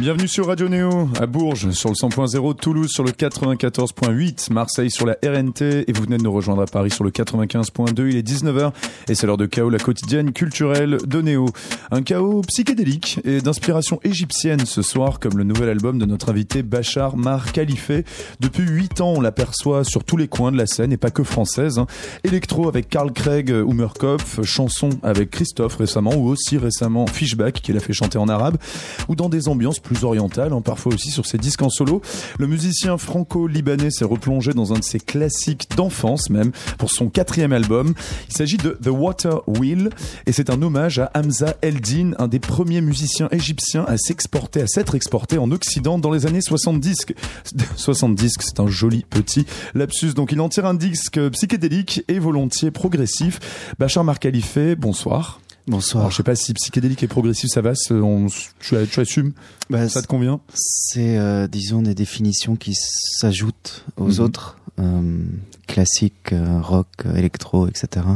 Bienvenue sur Radio Néo, à Bourges sur le 100.0, Toulouse sur le 94.8, Marseille sur la RNT et vous venez de nous rejoindre à Paris sur le 95.2. Il est 19h et c'est l'heure de chaos, la quotidienne culturelle de Néo. Un chaos psychédélique et d'inspiration égyptienne ce soir comme le nouvel album de notre invité Bachar Mar Khalife. Depuis 8 ans, on l'aperçoit sur tous les coins de la scène et pas que française. Hein. Électro avec Karl Craig ou Murkoff, chanson avec Christophe récemment ou aussi récemment Fishback qu'il a fait chanter en arabe ou dans des ambiances plus orientale, hein, parfois aussi sur ses disques en solo. Le musicien franco-libanais s'est replongé dans un de ses classiques d'enfance même pour son quatrième album. Il s'agit de The Water Wheel et c'est un hommage à Hamza Eldin, un des premiers musiciens égyptiens à s'exporter, à s'être exporté en Occident dans les années 70. 70, c'est un joli petit lapsus. Donc il en tire un disque psychédélique et volontiers progressif. Bachar Markhalife, bonsoir. Bonsoir. Alors, je sais pas si psychédélique et progressif ça va, on, tu, tu assumes bah, Ça te convient C'est, euh, disons, des définitions qui s'ajoutent aux mhm. autres, euh, classique, euh, rock, électro, etc.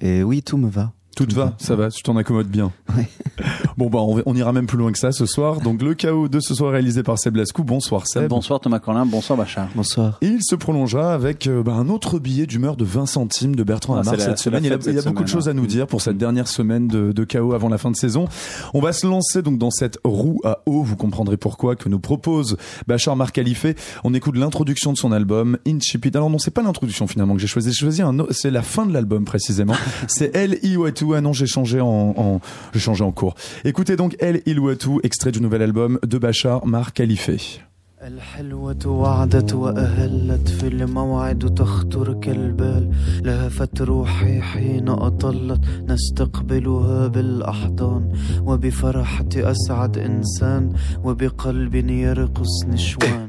Et oui, tout me va. Tout te va, ça va, tu t'en accommodes bien. bon, bah, on, ira même plus loin que ça ce soir. Donc, le chaos de ce soir réalisé par Seb Lascou. Bonsoir Seb. Bonsoir Thomas Corlin, bonsoir Bachar. Bonsoir. Et il se prolongera avec euh, bah, un autre billet d'humeur de 20 centimes de Bertrand ah, Amar cette semaine. Il y a, beaucoup de choses à nous dire pour cette dernière semaine de, de chaos avant la fin de saison. On va se lancer donc dans cette roue à eau. Vous comprendrez pourquoi que nous propose Bachar Mar On écoute l'introduction de son album Inchipit. Alors non, c'est pas l'introduction finalement que j'ai choisi. J'ai choisi un, c'est la fin de l'album précisément. c'est El Ah non, j'ai changé en, en j'ai changé en cours. Écoutez donc El Ilouatou, extrait du nouvel album de Bachar Mar Khalife. الحلوة وعدت وأهلت في الموعد تخطر كالبال لهفت روحي حين أطلت نستقبلها بالأحضان وبفرحة أسعد إنسان وبقلب يرقص نشوان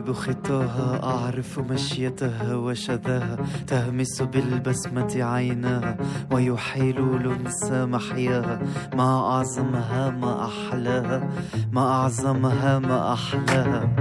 تقترب خطاها أعرف مشيتها وشذاها. تهمس بالبسمة عيناها ويحيل لنسى محياها. ما أعظمها ما أحلاها. ما أعظمها ما أحلاها.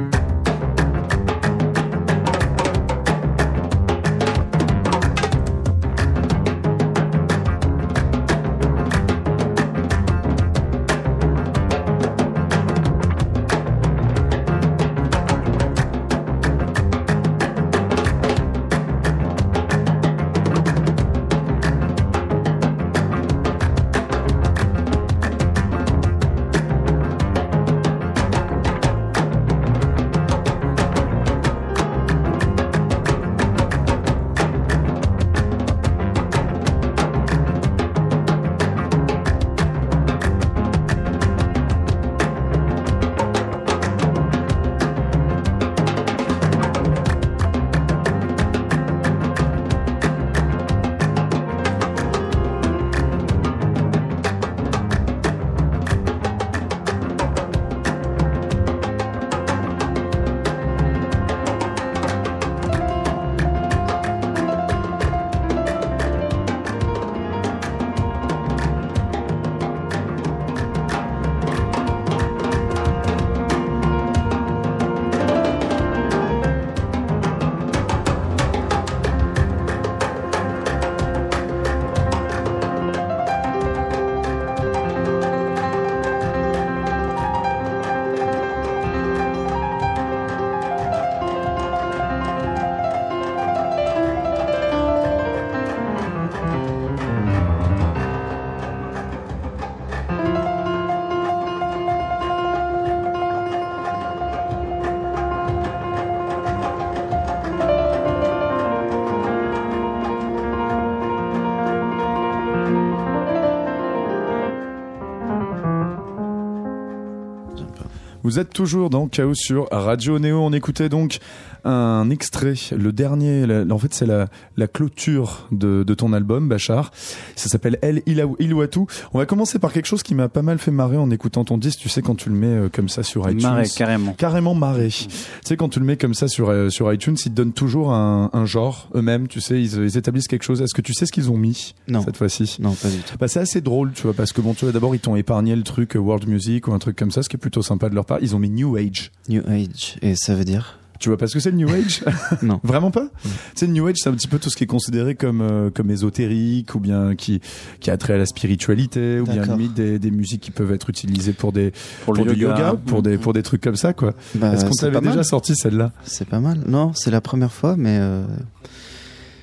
Vous êtes toujours dans Chaos sur Radio Néo. On écoutait donc un extrait, le dernier, la- en fait c'est la, la clôture de, de ton album, Bachar. Ça s'appelle El Iluatu. On va commencer par quelque chose qui m'a pas mal fait marrer en écoutant ton disque. Tu sais, quand tu le mets euh, comme ça sur iTunes. Marais, carrément. Carrément marré. Tu sais, quand tu le mets comme ça sur, euh, sur iTunes, ils te donnent toujours un, un genre eux-mêmes. Tu sais, ils, ils établissent quelque chose. Est-ce que tu sais ce qu'ils ont mis Non. cette fois-ci? Non, pas du tout. bah, c'est assez drôle, tu vois, parce que bon, tu vois, d'abord, ils t'ont épargné le truc euh, World Music ou un truc comme ça, ce qui est plutôt sympa de leur part. Ils ont mis New Age. New Age. Et ça veut dire? Tu vois pas ce que c'est le New Age Non. Vraiment pas Tu sais, le New Age, c'est un petit peu tout ce qui est considéré comme, euh, comme ésotérique ou bien qui, qui a trait à la spiritualité ou bien limite des, des musiques qui peuvent être utilisées pour des, Pour pour du yoga, pour des, pour des trucs comme ça, quoi. Bah, Est-ce qu'on c'est t'avait déjà sorti celle-là? C'est pas mal. Non, c'est la première fois, mais euh,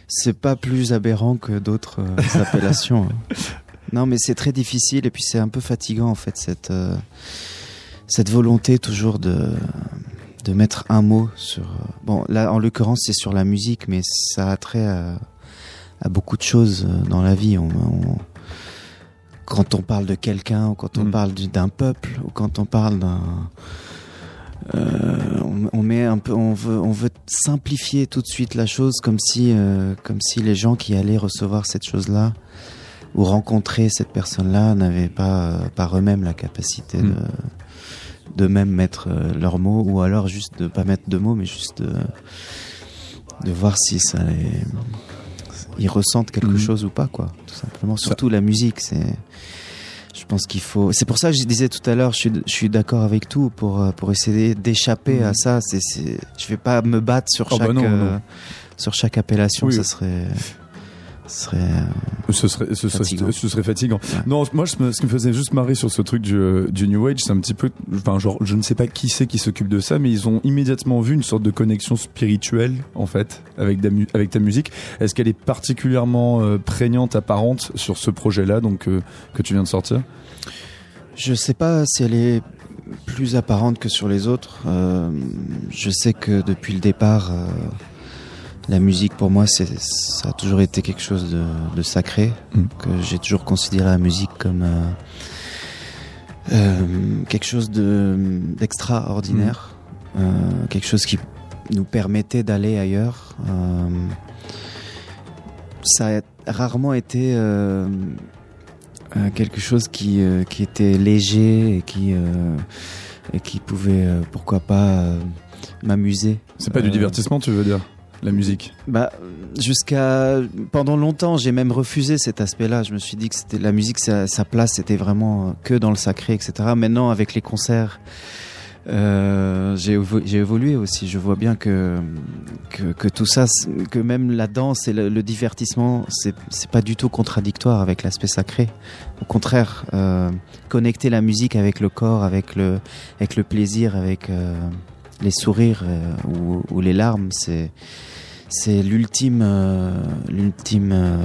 c'est pas plus aberrant que d'autres euh, appellations. Non, mais c'est très difficile et puis c'est un peu fatigant en fait cette euh, cette volonté toujours de de mettre un mot sur. euh, Bon, là en l'occurrence c'est sur la musique, mais ça a trait à, à beaucoup de choses euh, dans la vie. On, on- quand on parle de quelqu'un, ou quand on Mm. parle du- d'un peuple, ou quand on parle d'un euh, on, on met un peu, on veut, on veut simplifier tout de suite la chose, comme si, euh, comme si les gens qui allaient recevoir cette chose-là ou rencontrer cette personne-là n'avaient pas, euh, par eux-mêmes la capacité Mm. de, de même mettre euh, leurs mots, ou alors juste de pas mettre de mots, mais juste de, de voir si ça les, ils ressentent quelque Mm. chose ou pas, quoi. Tout simplement. Surtout la musique, c'est. Je pense qu'il faut. C'est pour ça que je disais tout à l'heure, je suis, je suis d'accord avec tout pour euh, pour essayer d'échapper à ça. C'est, je vais pas me battre sur Oh, bah chaque non, euh, sur chaque appellation. Oui. Ça serait, ce serait. euh, Ce serait, ce serait, Fatigant. ce serait fatigant. Ouais. Non, moi, je ce qui me faisait juste marrer sur ce truc du, euh, du New Age, c'est un petit peu, enfin, genre, je ne sais pas qui c'est qui s'occupe de ça, mais ils ont immédiatement vu une sorte de connexion spirituelle, en fait, avec, ta mu- avec ta musique. Est-ce qu'elle est particulièrement euh, prégnante, apparente sur ce projet-là, donc, euh, que tu viens de sortir? Je sais pas si elle est plus apparente que sur les autres. Je sais que depuis le départ, la musique pour moi, c'est, ça a toujours été quelque chose de, de sacré. Mm. Que j'ai toujours considéré la musique comme euh, euh, quelque chose de, d'extraordinaire, euh, quelque chose qui nous permettait d'aller ailleurs. Ça a rarement été quelque chose qui, qui était léger et qui, et qui pouvait, pourquoi pas, m'amuser. C'est pas du divertissement, tu veux dire? La musique Bah, jusqu'à pendant longtemps, j'ai même refusé cet aspect-là. Je me suis dit que la musique, sa, sa place, c'était vraiment que dans le sacré, etc. Maintenant, avec les concerts, euh, j'ai évo- j'ai évolué aussi. Je vois bien que que, tout ça, que même la danse et le, le divertissement, c'est pas du tout contradictoire avec l'aspect sacré. Au contraire, euh, connecter la musique avec le corps, avec le avec le plaisir, avec euh, les sourires euh, ou, ou les larmes, c'est c'est l'ultime euh, l'ultime euh,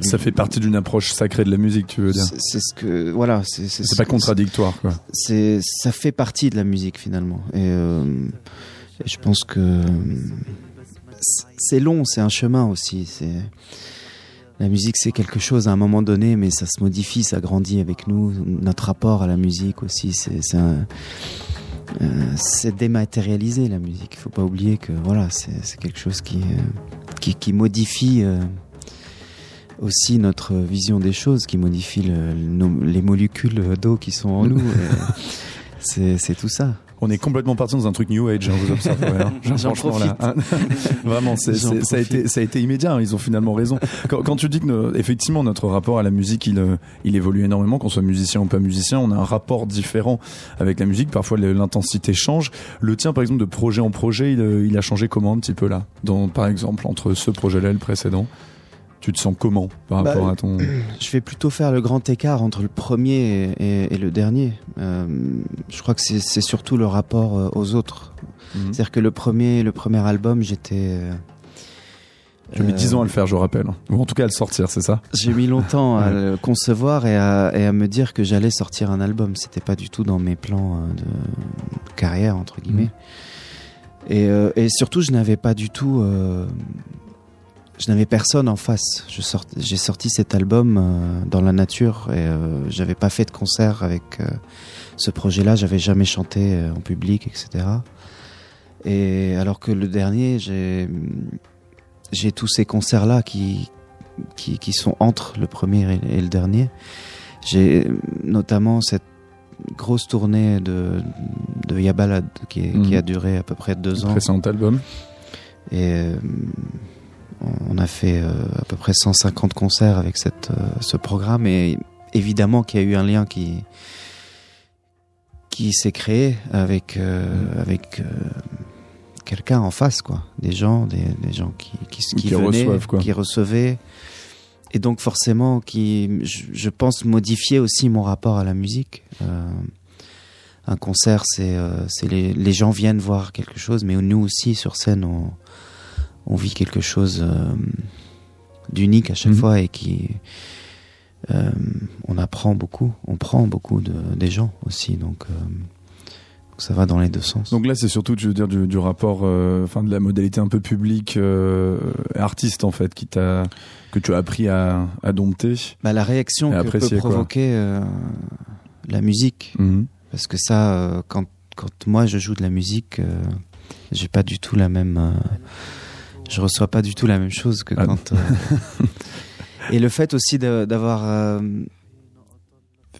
Ça fait partie d'une approche sacrée de la musique, tu veux dire c'est ce que voilà c'est pas contradictoire, quoi. c'est ça fait partie de la musique finalement et, euh, et je pense que c'est- long c'est un chemin aussi c'est la musique c'est quelque chose à un moment donné mais ça se modifie ça grandit avec nous notre rapport à la musique aussi c'est un- euh, c'est dématérialisé la musique il faut pas oublier que voilà c'est quelque chose qui euh, qui, qui modifie euh, aussi notre vision des choses, qui modifie le- les molécules d'eau qui sont en nous. C'est tout ça. On est complètement parti dans un truc New Age, hein, vous observerez. hein. Franchement, là, hein. Vraiment, c'est- J'en c'est- ça, a été, ça a été immédiat, hein, ils ont finalement raison. Quand, quand tu dis que no- effectivement notre rapport à la musique, il, euh, il évolue énormément, qu'on soit musicien ou pas musicien, on a un rapport différent avec la musique, parfois l'intensité change. Le tien, par exemple, de projet en projet, il, euh, il a changé comment un petit peu là? Dans, Par exemple, entre ce projet-là et le précédent? Tu te sens comment par Bah, rapport à ton... Je vais plutôt faire le grand écart entre le premier et, et- et le dernier. Euh, je crois que c'est surtout le rapport euh, aux autres. Mhm. C'est-à-dire que le premier, le premier album, j'étais. euh, as mis euh, 10 ans à le faire, je rappelle. Ou en tout cas à le sortir, c'est ça J'ai mis longtemps à le concevoir et à, et à me dire que j'allais sortir un album. C'était pas du tout dans mes plans euh, de carrière entre guillemets. Et, euh, et surtout, je n'avais pas du tout, euh, je n'avais personne en face. J'ai sorti cet album euh, dans la nature et euh, j'avais pas fait de concert avec euh, ce projet-là. J'avais jamais chanté euh, en public, etc. Et alors que le dernier, j'ai tous ces concerts-là qui, qui, qui sont entre le premier et, et le dernier. J'ai notamment cette grosse tournée de, de Yabalad qui, est- qui Mhm. a duré à peu près deux ans. Précédent album. Et on a fait euh, à peu près 150 concerts avec cette, euh, ce programme. Et évidemment qu'il y a eu un lien qui, qui s'est créé avec, euh, Mhm. avec euh, quelqu'un en face, quoi. Des gens, des, des gens qui, qui, qui, Qui venaient, reçoivent, quoi. qui recevaient. Et donc forcément, qui, je, je pense, modifier aussi mon rapport à la musique. Euh, un concert, c'est c'est les, les gens viennent voir quelque chose, mais nous aussi sur scène, on, on vit quelque chose euh, d'unique à chaque Mhm. fois et qui euh, on apprend beaucoup, on prend beaucoup de, des gens aussi, donc, euh, donc ça va dans les deux sens. Donc là, c'est surtout, tu veux dire, du, du rapport, euh, enfin, de la modalité un peu publique, artiste en fait, qui t'a, que tu as appris à, à dompter. bah, la réaction que peut provoquer la musique, Mhm. parce que ça, quand, quand moi je joue de la musique, j'ai pas du tout la même, je reçois pas du tout la même chose que Ah. quand. euh, et le fait aussi d'avoir euh,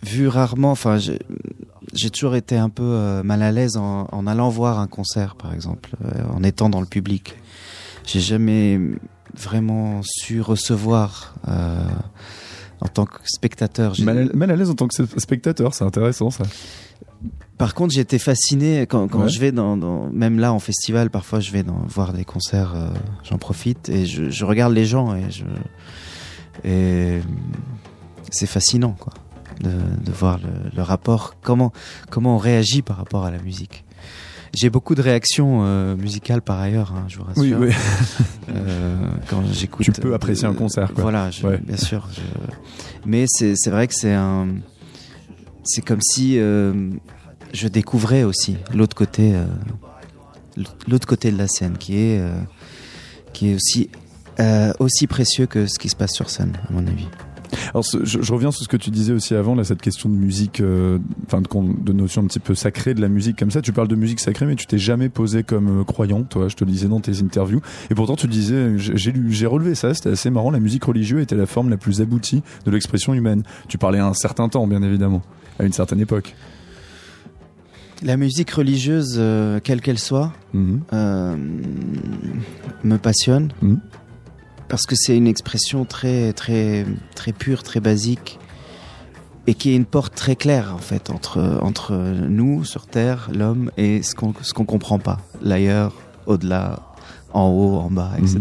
vu rarement, enfin, j'ai toujours été un peu euh, mal à l'aise en, en allant voir un concert, par exemple, en étant dans le public. J'ai jamais vraiment su recevoir euh, en tant que spectateur. J'ai- Mal, à- mal à l'aise en tant que spectateur, c'est intéressant ça. Par contre, j'étais fasciné quand, quand Ouais. je vais dans, dans- même là en festival, parfois je vais dans, voir des concerts, euh, j'en profite et je, je regarde les gens et je et c'est fascinant quoi de, de voir le, le rapport, comment comment on réagit par rapport à la musique. J'ai beaucoup de réactions euh, musicales par ailleurs, hein, je vous rassure. Oui, oui. Euh, quand j'écoute. Tu peux apprécier un concert, quoi. Voilà, je- Ouais. bien sûr. je- Mais c'est c'est vrai que c'est un. C'est comme si je découvrais aussi l'autre côté, euh, l'autre côté de la scène, qui est euh, qui est aussi euh, aussi précieux que ce qui se passe sur scène, à mon avis. Alors, je, reviens sur ce que tu disais aussi avant, là, cette question de musique, enfin, de, de notion un petit peu sacrée de la musique comme ça. Tu parles de musique sacrée, mais tu t'es jamais posé comme croyant, toi. Je te le disais dans tes interviews. Et pourtant, tu disais, j'ai j'ai relevé ça, c'était assez marrant. La musique religieuse était la forme la plus aboutie de l'expression humaine. Tu parlais à un certain temps, bien évidemment, à une certaine époque. La musique religieuse, euh, quelle qu'elle soit, Mhm. euh, me passionne Mhm. parce que c'est une expression très très très pure, très basique et qui est une porte très claire en fait entre entre nous sur terre, l'homme et ce qu'on ce qu'on comprend pas, l'ailleurs, au-delà, en haut, en bas, etc.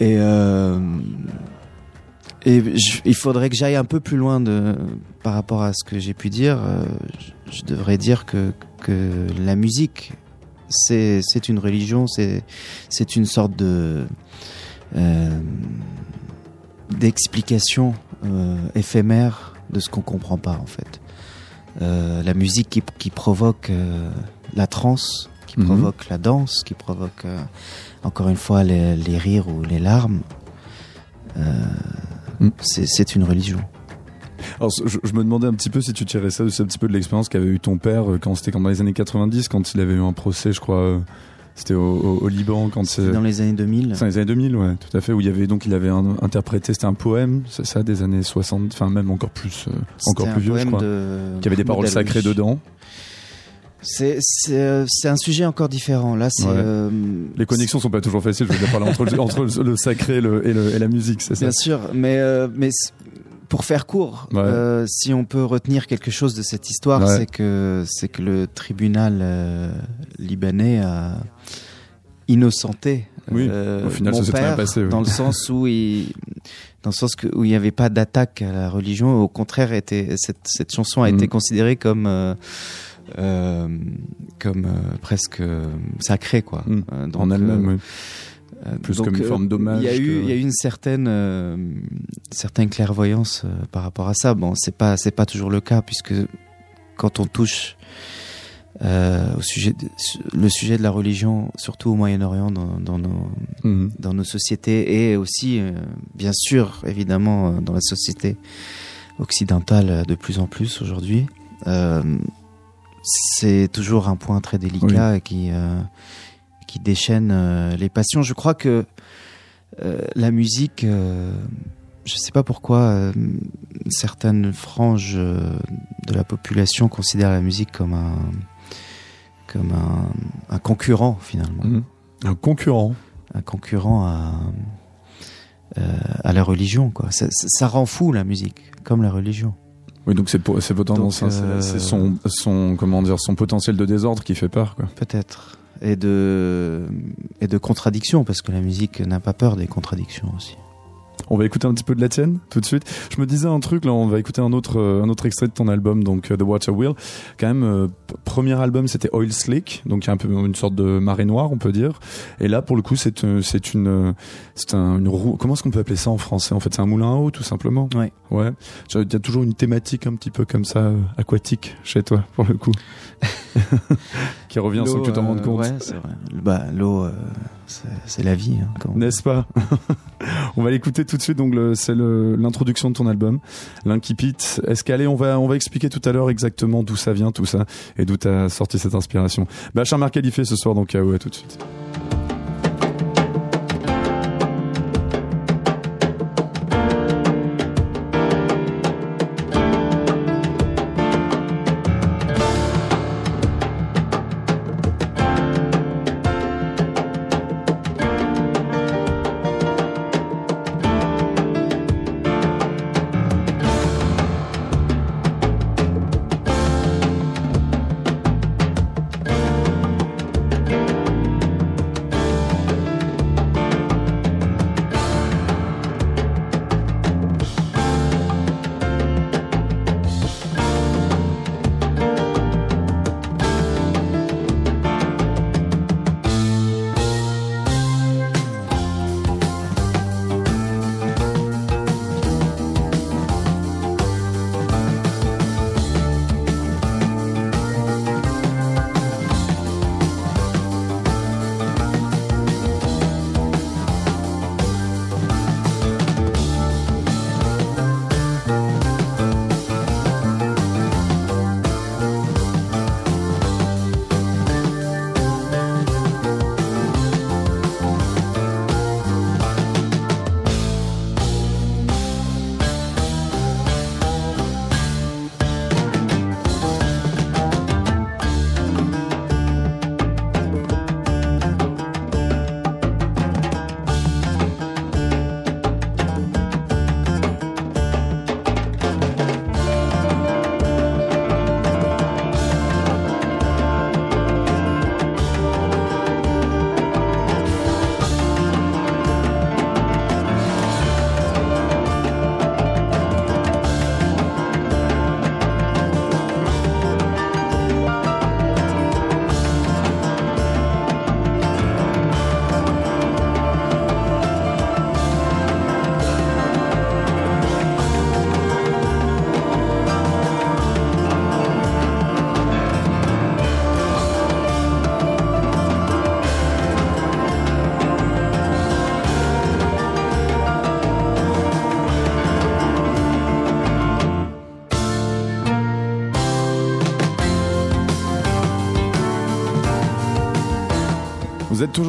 Et euh, et je- il faudrait que j'aille un peu plus loin de par rapport à ce que j'ai pu dire. euh, je, je devrais dire que que la musique c'est une religion, c'est une sorte de euh, d'explication euh, éphémère de ce qu'on comprend pas en fait. Euh, la musique qui, qui provoque la transe, qui Mhm. provoque la danse, qui provoque encore une fois les, les rires ou les larmes. euh, Mm. c'est- C'est une religion. Alors, je, je me demandais un petit peu si tu tirais ça aussi un petit peu de l'expérience qu'avait eu ton père euh, quand c'était dans les années 90, quand il avait eu un procès, je crois, euh, c'était au, au- au Liban, quand c'est. Dans les années 2000. C'est dans les années 2000, ouais, tout à fait, où il y avait donc il avait un- interprété, c'était un poème, c'est ça, des années 60, enfin même encore plus, euh, encore plus vieux, je crois, de qui avait des paroles sacrées dedans. C'est c'est euh, c'est un sujet encore différent. Là, c'est Ouais. euh, Les connexions sont pas toujours faciles, je veux dire, entre, le, entre le- le sacré et, le- et, le- et la musique, c'est ça. Bien sûr, mais euh, mais pour faire court, Ouais. euh, si on peut retenir quelque chose de cette histoire, Ouais. c'est que c'est que le tribunal euh, libanais a innocenté Oui, euh, au final, mon ça s'est très bien père passé, oui. dans le sens où il dans le sens que, où il n'y avait pas d'attaque à la religion, au contraire, était cette cette chanson a Mhm. été considérée comme euh, euh, comme euh, presque euh, sacrée quoi. Donc, en oui. euh, Plus donc, comme une forme d'hommage Il y a eu, que- il y a eu une certaine, certaine clairvoyance par rapport à ça. Bon, c'est pas, c'est pas toujours le cas puisque quand on touche euh, au sujet, de- le sujet de la religion, surtout au Moyen-Orient, dans, dans nos, Mhm. dans nos sociétés et aussi, euh, bien sûr, évidemment, dans la société occidentale de plus en plus aujourd'hui. Euh, c'est toujours un point très délicat qui, euh, qui déchaîne euh, les passions. Je crois que euh, la musique, euh, je sais pas pourquoi, euh, certaines franges de la population considèrent la musique comme un, comme un, un concurrent finalement Mhm. Un concurrent. un concurrent à, euh, à la religion. Quoi. Ça, ça- ça rend fou la musique, comme la religion. Oui, donc c'est pour- c'est euh, c'est son, son, comment dire, son potentiel de désordre qui fait peur, quoi. Peut-être. Et de, et de contradictions, parce que la musique n'a pas peur des contradictions aussi. On va écouter un petit peu de la tienne tout de suite. Je me disais un truc là, on va écouter un autre euh, un autre extrait de ton album donc euh, The Water Wheel. Quand même euh, premier album c'était Oil Slick, donc il y a un peu une sorte de marée noire on peut dire. Et là pour le coup c'est euh, c'est une c'est un, une roue comment est-ce qu'on peut appeler ça en français? En fait c'est un moulin à eau tout simplement. Ouais. Ouais. Il y a toujours une thématique un petit peu comme ça aquatique chez toi pour le coup. qui revient sans que tu t'en rendes euh, compte. Ouais, c'est vrai. Bah, l'eau, euh, c'est la vie. hein, N'est-ce pas? On va l'écouter tout de suite. Donc c'est l'introduction de ton album, l'Inkipit. Est-ce qu'allez, on va on va expliquer tout à l'heure exactement d'où ça vient tout ça et d'où t'as sorti cette inspiration? Bachar Marcalifé ce soir donc à tout de suite.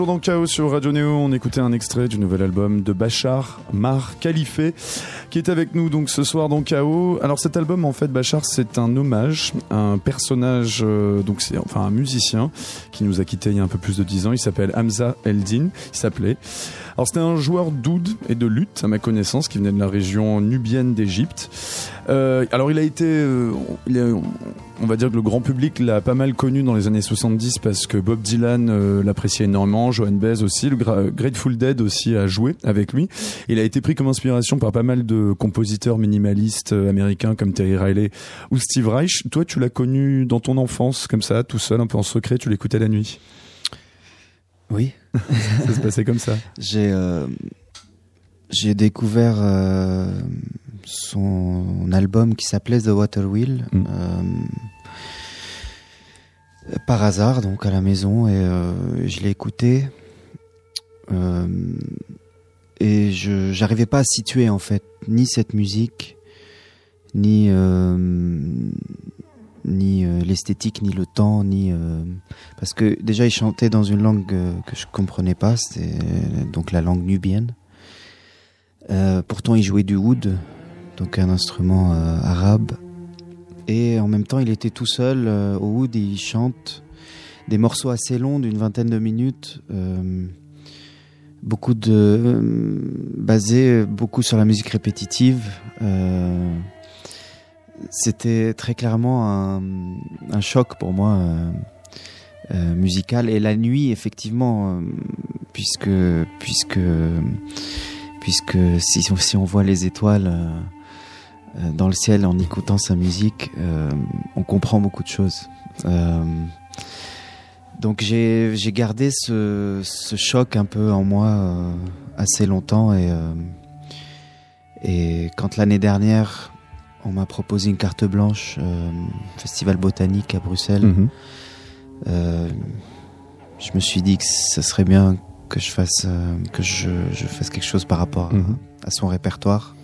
Toujours dans Chaos sur Radio Néo. On écoutait un extrait du nouvel album de Bachar Mar Khalife qui est avec nous donc ce soir dans Chaos. Alors cet album en fait Bachar c'est un hommage à un personnage euh, donc c'est enfin un musicien qui nous a quitté il y a un peu plus de dix ans. Il s'appelle Hamza Eldin. Il s'appelait. Alors c'était un joueur d'oud et de lutte à ma connaissance qui venait de la région nubienne d'Égypte. Euh, alors il a été, euh, on va dire que le grand public l'a pas mal connu dans les années 70 parce que Bob Dylan euh, l'appréciait énormément, Joan Baez aussi, le Gra- Grateful Dead aussi a joué avec lui. Il a été pris comme inspiration par pas mal de compositeurs minimalistes euh, américains comme Terry Riley ou Steve Reich. Toi, tu l'as connu dans ton enfance comme ça, tout seul, un peu en secret, tu l'écoutais la nuit? Oui. Ça se passait comme ça. J'ai euh, j'ai découvert euh, son album qui s'appelait The Water Wheel Mm. euh, par hasard donc à la maison et je l'ai écouté et je j'arrivais pas à situer en fait ni cette musique ni ni euh, l'esthétique ni le temps ni euh, parce que déjà il chantait dans une langue euh, que je comprenais pas, c'était donc la langue nubienne. Pourtant, il jouait du oud, donc un instrument arabe. Et en même temps, il était tout seul au oud et il chante des morceaux assez longs d'une vingtaine de minutes. beaucoup de basés beaucoup sur la musique répétitive. C'était très clairement un, choc pour moi. euh, euh, musical et la nuit effectivement euh, puisque puisque puisque si, si on voit les étoiles euh, dans le ciel en écoutant sa musique on comprend beaucoup de choses donc j'ai gardé ce, ce choc un peu en moi assez longtemps et et quand l'année dernière on m'a proposé une carte blanche euh, festival botanique à Bruxelles Mhm. euh, je me suis dit que ce serait bien que je fasse euh, que je, je fasse quelque chose par rapport à, Mhm. à son répertoire,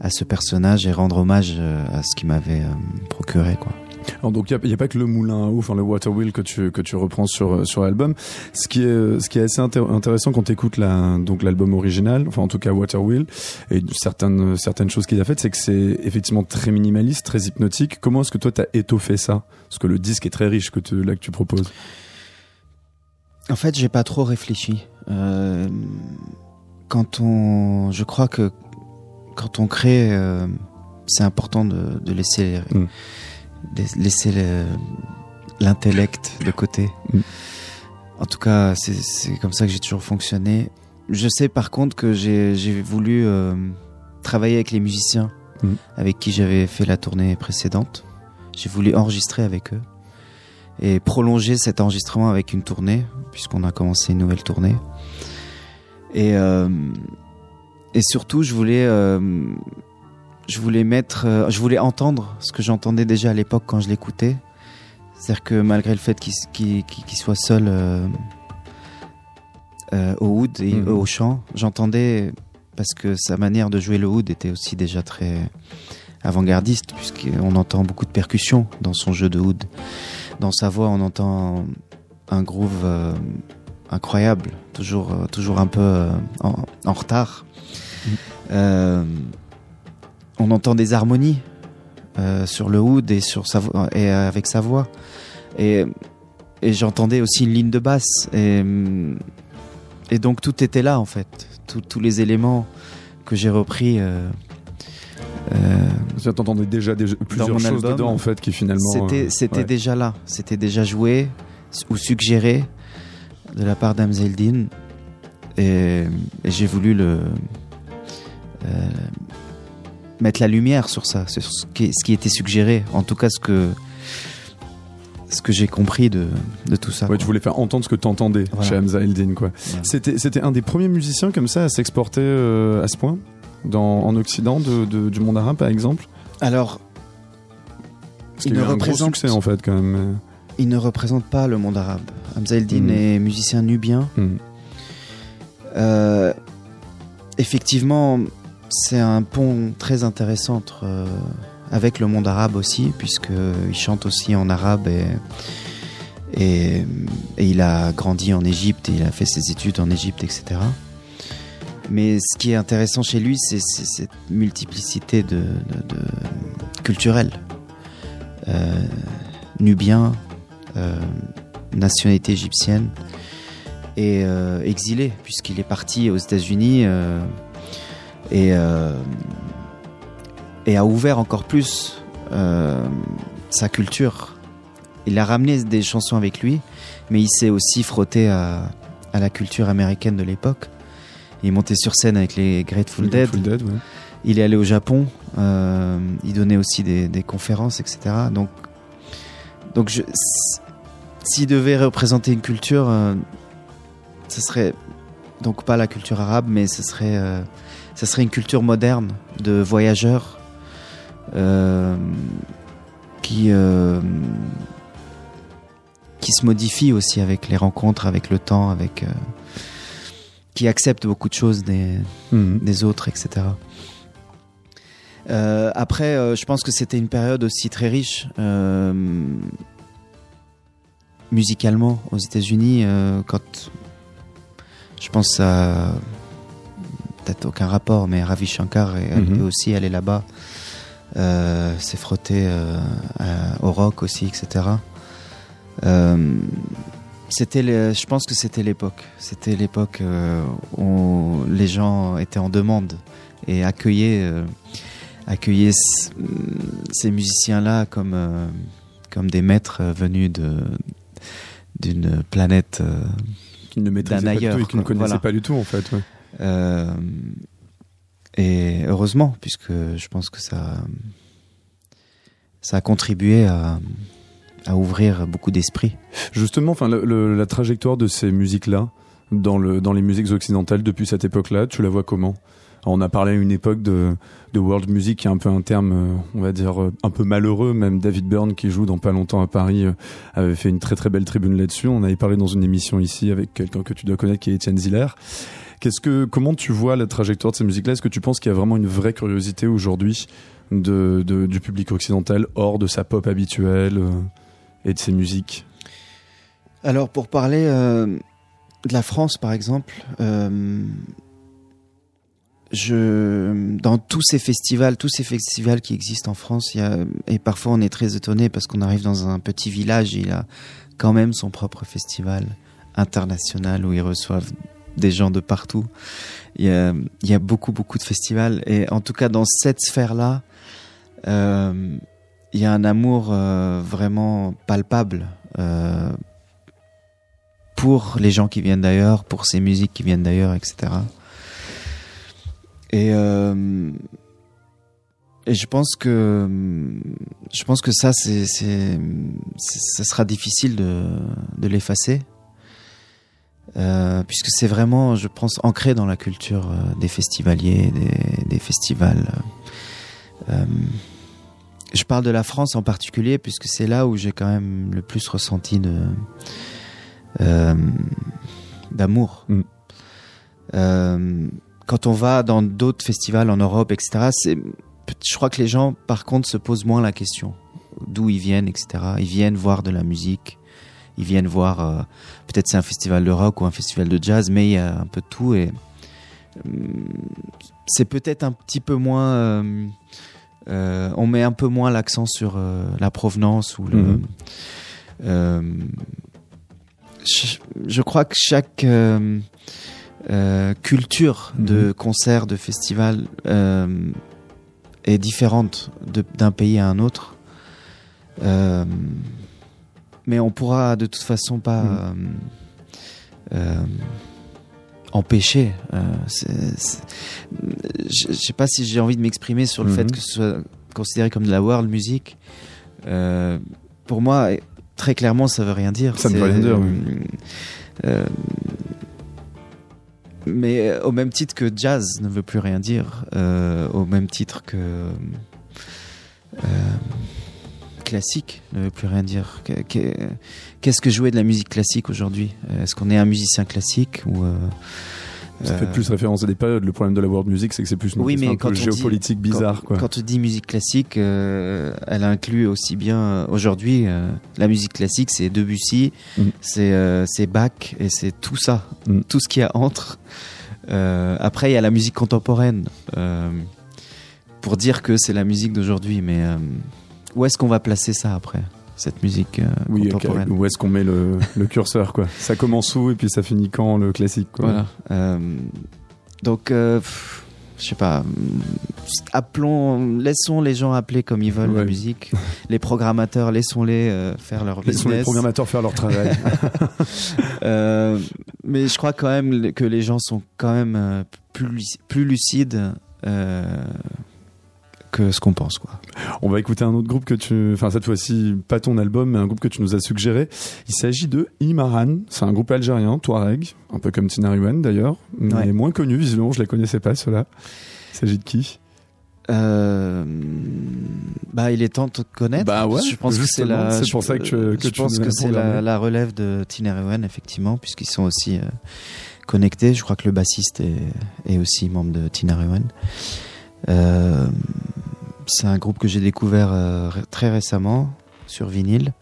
à ce personnage et rendre hommage euh, à ce qu'il m'avait procuré quoi. Alors donc il n'y a, pas que le moulin à eau, enfin le water wheel que tu que tu reprends sur sur l'album. Ce qui est ce qui est assez intér- intéressant quand tu écoutes la donc l'album original, enfin en tout cas Water Wheel et certaines certaines choses qu'il a faites, c'est que c'est effectivement très minimaliste, très hypnotique. Comment est-ce que toi t'as étoffé ça? Parce que le disque est très riche que tu, là que tu proposes. En fait, j'ai pas trop réfléchi. Euh, quand on, je crois que quand on crée, euh, c'est important de, de laisser. Laisser le- l'intellect de côté. Mm. En tout cas, c'est- comme ça que j'ai toujours fonctionné. Je sais par contre que j'ai j'ai voulu euh, travailler avec les musiciens Mm. avec qui j'avais fait la tournée précédente. J'ai voulu enregistrer avec eux et prolonger cet enregistrement avec une tournée, puisqu'on a commencé une nouvelle tournée. Et, euh, et surtout, je voulais, euh, je voulais mettre, euh, je voulais entendre ce que j'entendais déjà à l'époque quand je l'écoutais. C'est-à-dire que malgré le fait qu'il soit seul euh, euh, au oud et Mhm. au chant, j'entendais parce que sa manière de jouer le oud était aussi déjà très avant-gardiste puisqu'on entend beaucoup de percussions dans son jeu de oud. Dans sa voix, on entend un groove incroyable, toujours, toujours un peu en, en retard. Mhm. On entend des harmonies euh, sur le oud et sur sa et euh, avec sa voix. Et, et j'entendais aussi une ligne de basse. Et, et donc tout était là en fait, Tous- tous les éléments que j'ai repris. euh, euh, t'entendais déjà plusieurs mon choses album, dedans en fait qui finalement. c'était euh, c'était ouais. déjà là, c'était déjà joué ou suggéré de la part d'Amzeldin et, et j'ai voulu le euh, mettre la lumière sur ça, sur ce qui, ce qui était suggéré, en tout cas ce que ce que j'ai compris de, de tout ça. Ouais, quoi. tu voulais faire entendre ce que t'entendais Voilà. chez Hamza Eldin quoi. Voilà. C'était c'était un des premiers musiciens comme ça à s'exporter euh, à ce point dans en Occident de, de- du monde arabe par exemple? Alors, Parce Il a ne eu un gros représente- succès en fait quand même. il ne représente pas le monde arabe. Hamza Eldin Mhm. est musicien nubien. Hmm. Euh, effectivement, c'est un pont très intéressant euh, avec le monde arabe aussi, puisqu'il chante aussi en arabe et, il a grandi en Égypte, et il a fait ses études en Égypte, etc. Mais ce qui est intéressant chez lui, c'est cette multiplicité culturelle. Euh, nubien, euh, nationalité égyptienne et exilé puisqu'il est parti aux États-Unis et euh, et a ouvert encore plus euh, sa culture. Il a ramené des chansons avec lui, mais il s'est aussi frotté à, à la culture américaine de l'époque. Il est monté sur scène avec les Grateful Dead. Full Dead, ouais. Il est allé au Japon. euh, il donnait aussi des, des conférences, etc. Donc, donc je, s'il devait représenter une culture, euh, ce serait donc pas la culture arabe, mais ce serait, euh, ce serait une culture moderne de voyageurs euh, qui euh, qui se modifie aussi avec les rencontres, avec le temps, avec euh, qui accepte beaucoup de choses des, Mhm. des autres, etc. Après, je pense que c'était une période aussi très riche musicalement aux États-Unis. quand je pense à peut-être aucun rapport, mais Ravi Shankar est lui aussi allé là-bas, euh, s'est frotté euh, à- au rock aussi, etc. Euh, c'était, je pense que c'était l'époque. C'était l'époque euh, où les gens étaient en demande et accueillaient, accueillaient ces musiciens-là comme, comme des maîtres venus de, d'une planète. Qui ne maîtrisait D'un pas du ailleurs, tout et qui ne quoi. connaissait Voilà. pas du tout, en fait. ouais. Euh, et heureusement, puisque je pense que ça, ça a contribué à, ouvrir beaucoup d'esprits. Justement, enfin, la trajectoire de ces musiques-là, dans, le, dans les musiques occidentales depuis cette époque-là, tu la vois comment? On a parlé à une époque de, de world music, qui est un peu un terme, euh, on va dire, euh, un peu malheureux. Même David Byrne, qui joue dans pas longtemps à Paris, avait fait une très très belle tribune là-dessus. On avait parlé dans une émission ici avec quelqu'un que tu dois connaître, qui est Étienne Ziller. Comment tu vois la trajectoire de ces musiques-là? Est-ce que tu penses qu'il y a vraiment une vraie curiosité aujourd'hui du public occidental hors de sa pop habituelle euh, et de ses musiques? Alors, pour parler euh, de la France, par exemple, euh, dans tous ces festivals, tous ces festivals qui existent en France, et parfois on est très étonné parce qu'on arrive dans un petit village il a quand même son propre festival international où ils reçoivent des gens de partout. Il y a, beaucoup, beaucoup de festivals. Et en tout cas, dans cette sphère-là, euh, il y a un amour euh, vraiment palpable euh, pour les gens qui viennent d'ailleurs, pour ces musiques qui viennent d'ailleurs, etc. Et, je pense que je pense que ça, c'est, ça sera difficile de l'effacer. Euh, puisque c'est vraiment, je pense, ancré dans la culture euh, des festivaliers, des, des festivals. Euh, je parle de la France en particulier, puisque c'est là où j'ai quand même le plus ressenti de euh, d'amour. Mm. Euh, quand on va dans d'autres festivals en Europe, etc., c'est, je crois que les gens, par contre, se posent moins la question d'où ils viennent, etc. Ils viennent voir de la musique, ils viennent voir, euh, peut-être c'est un festival de rock ou un festival de jazz, mais il y a un peu de tout et hum, c'est peut-être un petit peu moins. euh, euh, on met un peu moins l'accent sur euh, la provenance ou le. Mhm. euh, je, je crois que chaque euh, culture de Mhm. concert, de festival est différente d'un pays à un autre. Mais on pourra de toute façon pas Mhm. euh, euh, empêcher. euh, je je sais pas si j'ai envie de m'exprimer sur le Mhm. fait que ce soit considéré comme de la world music. Pour moi, très clairement, ça veut rien dire. Ça ne veut rien dire, oui. mais au même titre que jazz ne veut plus rien dire, euh, au même titre que euh, classique ne veut plus rien dire. Que- que- Qu'est-ce que jouer de la musique classique aujourd'hui? Est-ce qu'on est un musicien classique ou euh, Ça fait Euh, plus référence à des périodes. Le problème de la world music, c'est que c'est plus une Oui, mais un peu quand dit- géopolitique bizarre, quand, quoi. Quand tu dis musique classique, euh, elle inclut aussi bien euh, aujourd'hui euh, la musique classique, c'est Debussy, Mm. c'est euh, Bach et c'est tout ça, Mm. tout ce qu'il y a entre. Euh, après, il y a la musique contemporaine euh, pour dire que c'est la musique d'aujourd'hui, mais euh, où est-ce qu'on va placer ça après cette musique euh, Oui, contemporaine? où est-ce qu'on met le, le curseur, quoi? Ça commence où et puis ça finit quand le classique, quoi? Voilà. Euh, donc, euh, je sais pas. Appelons, laissons les gens appeler comme ils veulent Ouais. la musique. Les programmateurs, laissons-les euh, faire leur Laissons les business. programmateurs faire leur travail. Euh, mais je crois quand même que les gens sont quand même plus, plus lucides que ce qu'on pense, quoi. On va écouter un autre groupe que tu, enfin cette fois-ci pas ton album, mais un groupe que tu nous as suggéré. Il s'agit de Imaran. C'est un groupe algérien, Touareg, un peu comme Tinariwen d'ailleurs, mais Ouais. moins connu visiblement. Je les connaissais pas ceux-là. Il s'agit de qui? Euh, bah, il est temps de te connaître. Bah ouais, je pense que c'est la. c'est pour ça que tu- que je pense as que c'est la, relève de Tinerewen, effectivement, puisqu'ils sont aussi euh, connectés. Je crois que le bassiste est, est aussi membre de Tinerewen. Euh, c'est un groupe que j'ai découvert euh, très récemment sur vinyle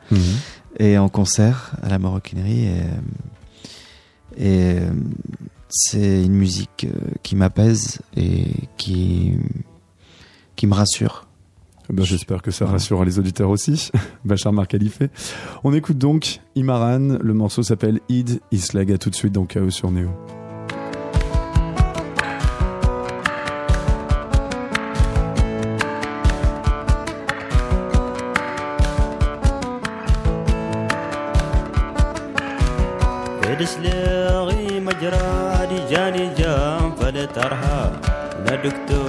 et en concert à la Maroquinerie. Et, et, euh, c'est une musique euh, qui m'apaise et qui, qui me rassure. Eh ben, J'espère que ça rassurera les auditeurs aussi. Bachar Mar Khalife. On écoute donc Imaran. Le morceau s'appelle Id Islag. À tout de suite dans Chaos sur Néo. يدسلغي مجرى جاني جام فلترها. لا دكتور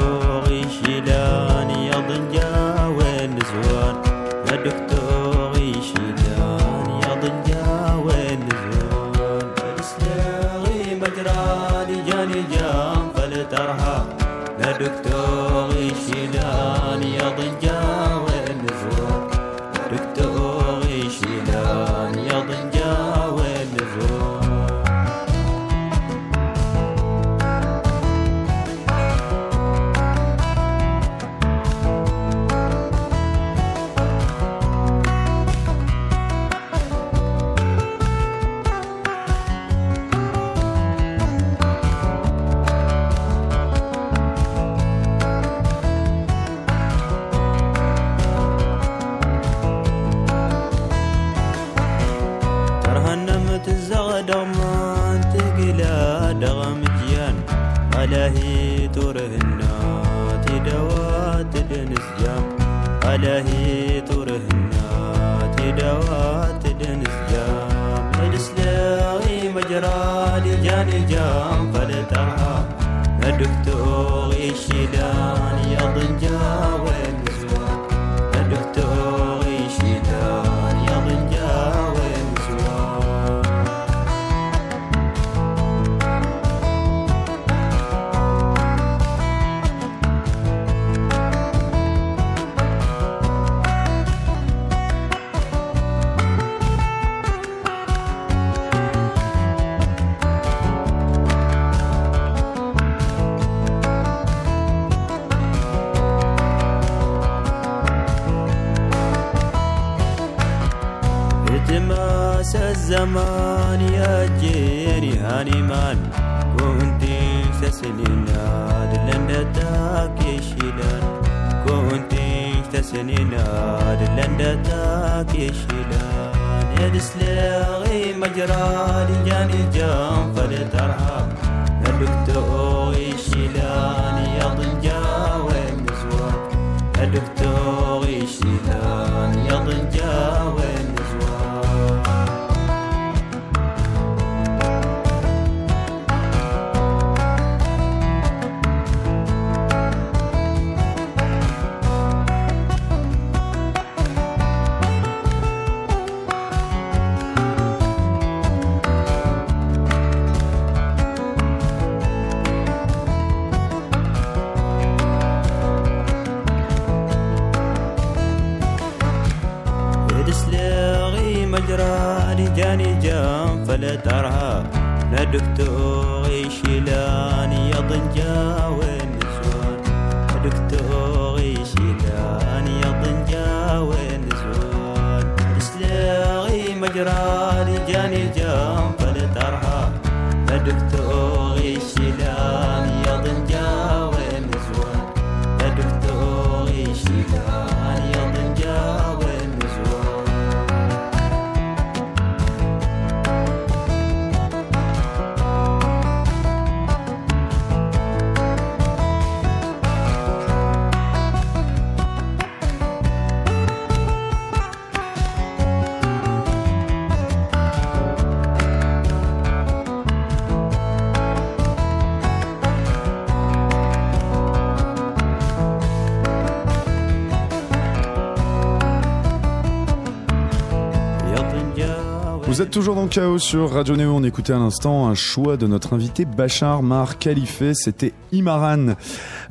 Chaos sur Radio Néo. On écoutait à l'instant un choix de notre invité Bachar Mar Khalife. C'était Imaran.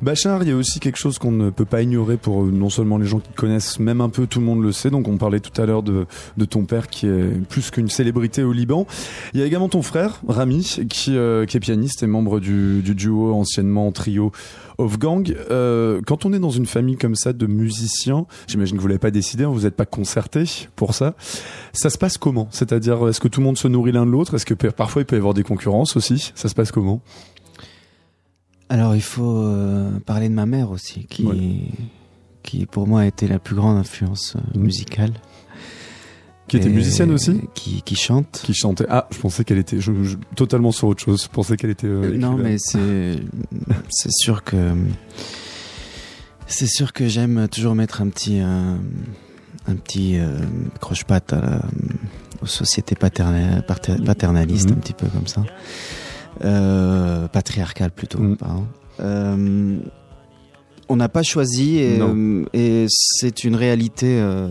Bachar, il y a aussi quelque chose qu'on ne peut pas ignorer pour euh, non seulement les gens qui connaissent, même un peu tout le monde le sait. Donc on parlait tout à l'heure de, de ton père qui est plus qu'une célébrité au Liban. Il y a également ton frère Rami qui, euh, qui est pianiste et membre du, du duo anciennement trio of Gang. Euh, quand on est dans une famille comme ça de musiciens, j'imagine que vous l'avez pas décidé, hein, vous n'êtes pas concerté pour ça. Ça se passe comment? C'est-à-dire, est-ce que tout le monde se nourrit l'un de l'autre? Est-ce que parfois il peut y avoir des concurrences aussi? Ça se passe comment? Alors il faut euh, parler de ma mère aussi, qui, Ouais. qui pour moi a été la plus grande influence euh, Mhm. musicale. Qui était musicienne aussi qui, qui chante. Qui chantait Ah, je pensais qu'elle était je- je- totalement sur autre chose. Je pensais qu'elle était. euh, Euh, non, mais c'est c'est sûr que c'est sûr que j'aime toujours mettre un petit un, un petit euh, croche-patte aux sociétés pater- paternalistes, un petit peu comme ça, euh, patriarcales plutôt. Pardon. Euh, on n'a pas choisi et, euh, et c'est une réalité. euh,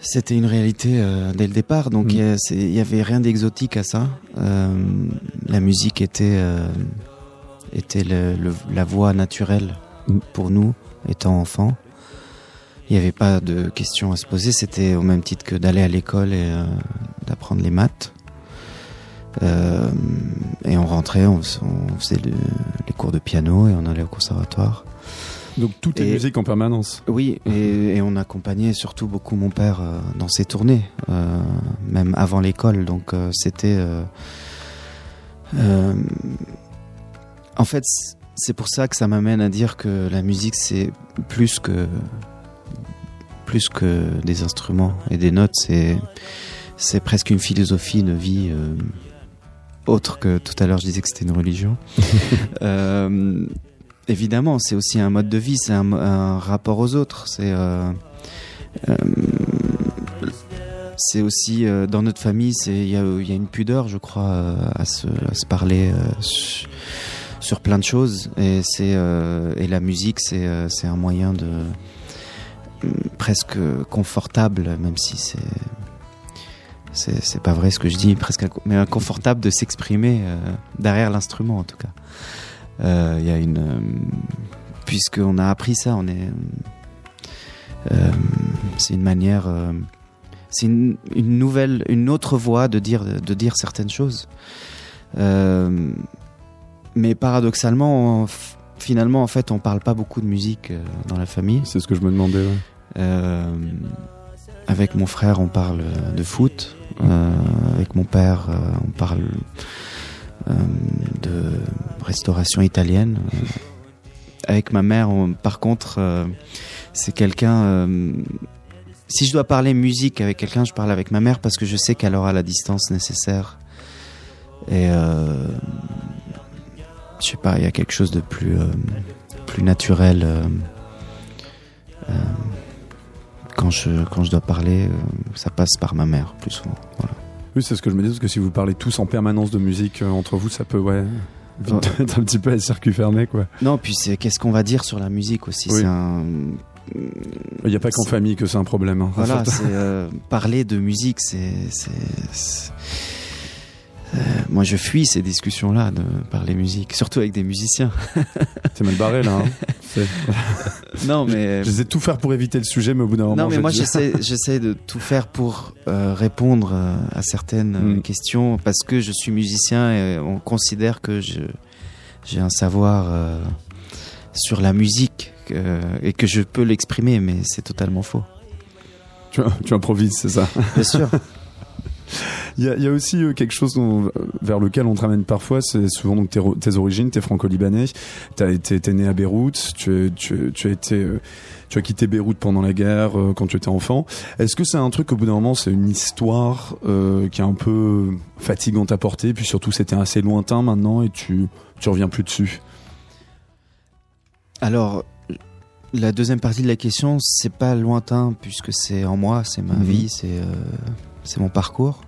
c'était une réalité euh, dès le départ, donc Mhm. il y a- c'est- il y avait rien d'exotique à ça. Euh, la musique était euh, était le- le- la voie naturelle Mhm. pour nous étant enfants. Il n'y avait pas de questions à se poser. C'était au même titre que d'aller à l'école et euh, d'apprendre les maths. Euh, et on rentrait, on, fais- on faisait le- les cours de piano et on allait au conservatoire. Donc tout est musique en permanence. Oui, et, et on accompagnait surtout beaucoup mon père euh, dans ses tournées, euh, même avant l'école. Donc euh, c'était. en fait, c'est pour ça que ça m'amène à dire que la musique c'est plus que plus que des instruments et des notes. C'est c'est presque une philosophie de vie. Autre que tout à l'heure je disais que c'était une religion. Euh, évidemment, c'est aussi un mode de vie, c'est un, un rapport aux autres. C'est euh, euh, c'est aussi dans notre famille, c'est il y a, il y a une pudeur, je crois, à, se, à se parler euh, su- sur plein de choses. Et c'est et la musique, c'est c'est un moyen de presque confortable, même si c'est c'est pas vrai ce que je dis, presque mais inconfortable de s'exprimer euh, derrière l'instrument en tout cas. Euh, y a une euh, puisqu'on a appris ça, on est euh, c'est une manière c'est une, une nouvelle une autre voie de dire de dire certaines choses. Mais paradoxalement, on- finalement en fait, on parle pas beaucoup de musique dans la famille. C'est ce que je me demandais. ouais. Euh, avec mon frère, on parle de foot. Euh, avec mon père, euh, on parle euh, de restauration italienne. Euh, avec ma mère, par contre, euh, c'est quelqu'un. euh, si je dois parler musique avec quelqu'un, je parle avec ma mère parce que je sais qu'elle aura la distance nécessaire. Et euh, je sais pas, il y a quelque chose de plus euh, plus naturel. Quand je, quand je dois parler, euh, ça passe par ma mère plus souvent. Voilà. Oui, c'est ce que je me dis, parce que si vous parlez tous en permanence de musique euh, entre vous, ça peut, ouais, vite être un petit peu à circuit fermé, quoi. Non, puis c'est qu'est-ce qu'on va dire sur la musique aussi? Oui. C'est un. Il n'y a pas qu'en famille que c'est un problème. hein. Voilà, c'est euh, parler de musique, c'est c'est c'est- moi, je fuis ces discussions-là de parler musique, surtout avec des musiciens. T'es mal barré là. Hein C'est- non, mais J'essaie de tout faire pour éviter le sujet, mais au bout d'un moment. non, mais moi, j'essaie, j'essaie de tout faire pour euh, répondre euh, à certaines euh, Mm. questions parce que je suis musicien et on considère que je, j'ai un savoir euh, sur la musique euh, et que je peux l'exprimer, mais c'est totalement faux. tu, tu improvises, c'est ça. Bien sûr. Il y a, il y a aussi euh, quelque chose dont- euh, vers lequel on te ramène parfois, c'est souvent donc tes, tes origines, t'es franco-libanais, t'as été t'es né à Beyrouth, tu, tu, tu as été, euh, tu as quitté Beyrouth pendant la guerre euh, quand tu étais enfant. Est-ce que c'est un truc au bout d'un moment, c'est une histoire euh, qui est un peu fatigante à porter, puis surtout c'était assez lointain maintenant et tu tu reviens plus dessus? Alors, la deuxième partie de la question, c'est pas lointain puisque c'est en moi, c'est ma Mhm. vie, c'est euh, c'est mon parcours.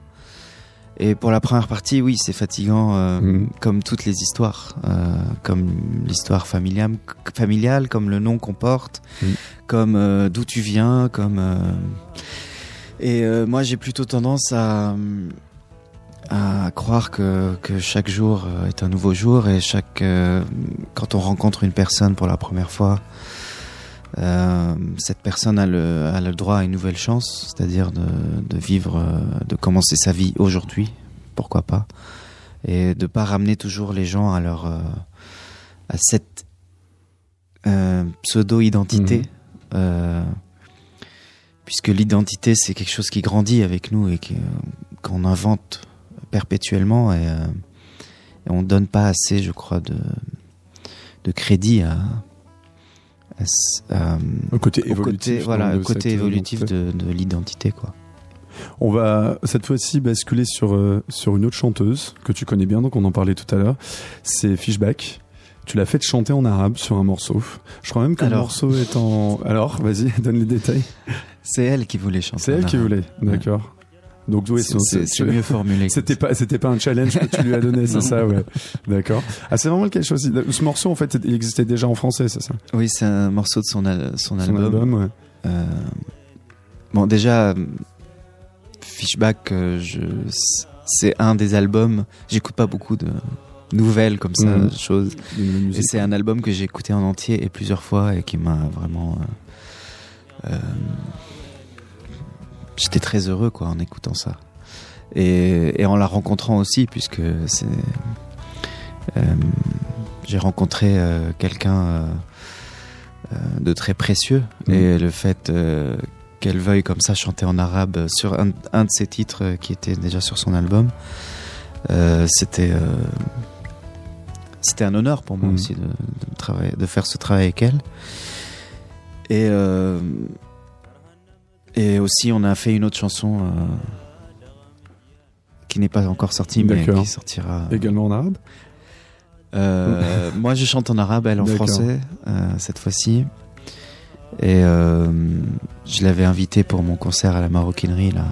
Et pour la première partie, oui, c'est fatigant, euh, Mhm. comme toutes les histoires, euh, comme l'histoire familiale, familiale, comme le nom qu'on porte, Mhm. comme euh, d'où tu viens, comme. Et moi, j'ai plutôt tendance à à croire que, que chaque jour est un nouveau jour et chaque quand on rencontre une personne pour la première fois euh, cette personne a le, a le droit à une nouvelle chance c'est-à-dire de, de vivre euh, de commencer sa vie aujourd'hui pourquoi pas et de pas ramener toujours les gens à leur euh, à cette euh, pseudo identité Mhm. puisque l'identité c'est quelque chose qui grandit avec nous et qu'on invente perpétuellement et, et on donne pas assez, je crois, de, de crédit à, à- Au côté au évolutif. côté, voilà, de côté cette évolutif identité. de, de l'identité, quoi. On va cette fois-ci basculer sur, euh, sur une autre chanteuse que tu connais bien, donc on en parlait tout à l'heure. C'est Fishback. Tu l'as fait chanter en arabe sur un morceau. Je crois même que le morceau est en. Alors, vas-y, donne les détails. C'est elle qui voulait chanter. C'est elle qui voulait, d'accord. Donc, oui, C'est- mieux formulé. C'était pas, c'était pas un challenge que tu lui as donné, c'est ça, ouais. D'accord. Ah, c'est vraiment quelque chose. Ce morceau, en fait, il existait déjà en français, c'est ça? Oui, c'est un morceau de son, al- son Son album. album, ouais. Euh, bon, déjà, Fishback, euh, je, c'est un des albums. J'écoute pas beaucoup de nouvelles comme ça, Mhm. choses. Et c'est un album que j'ai écouté en entier et plusieurs fois et qui m'a vraiment. euh, J'étais très heureux quoi en écoutant ça. Et, et en la rencontrant aussi, puisque c'est. euh, j'ai rencontré euh, quelqu'un euh, de très précieux Mhm. et le fait qu'elle veuille comme ça chanter en arabe sur un, un de ses titres qui était déjà sur son album, c'était c'était un honneur pour moi Mhm. aussi de, de travailler, de faire ce travail avec elle. Et euh, et aussi on a fait une autre chanson euh, qui n'est pas encore sortie mais qui sortira. Également en arabe Euh, moi, je chante en arabe, elle en français, euh, cette fois-ci. Et euh, je l'avais invitée pour mon concert à la maroquinerie, là,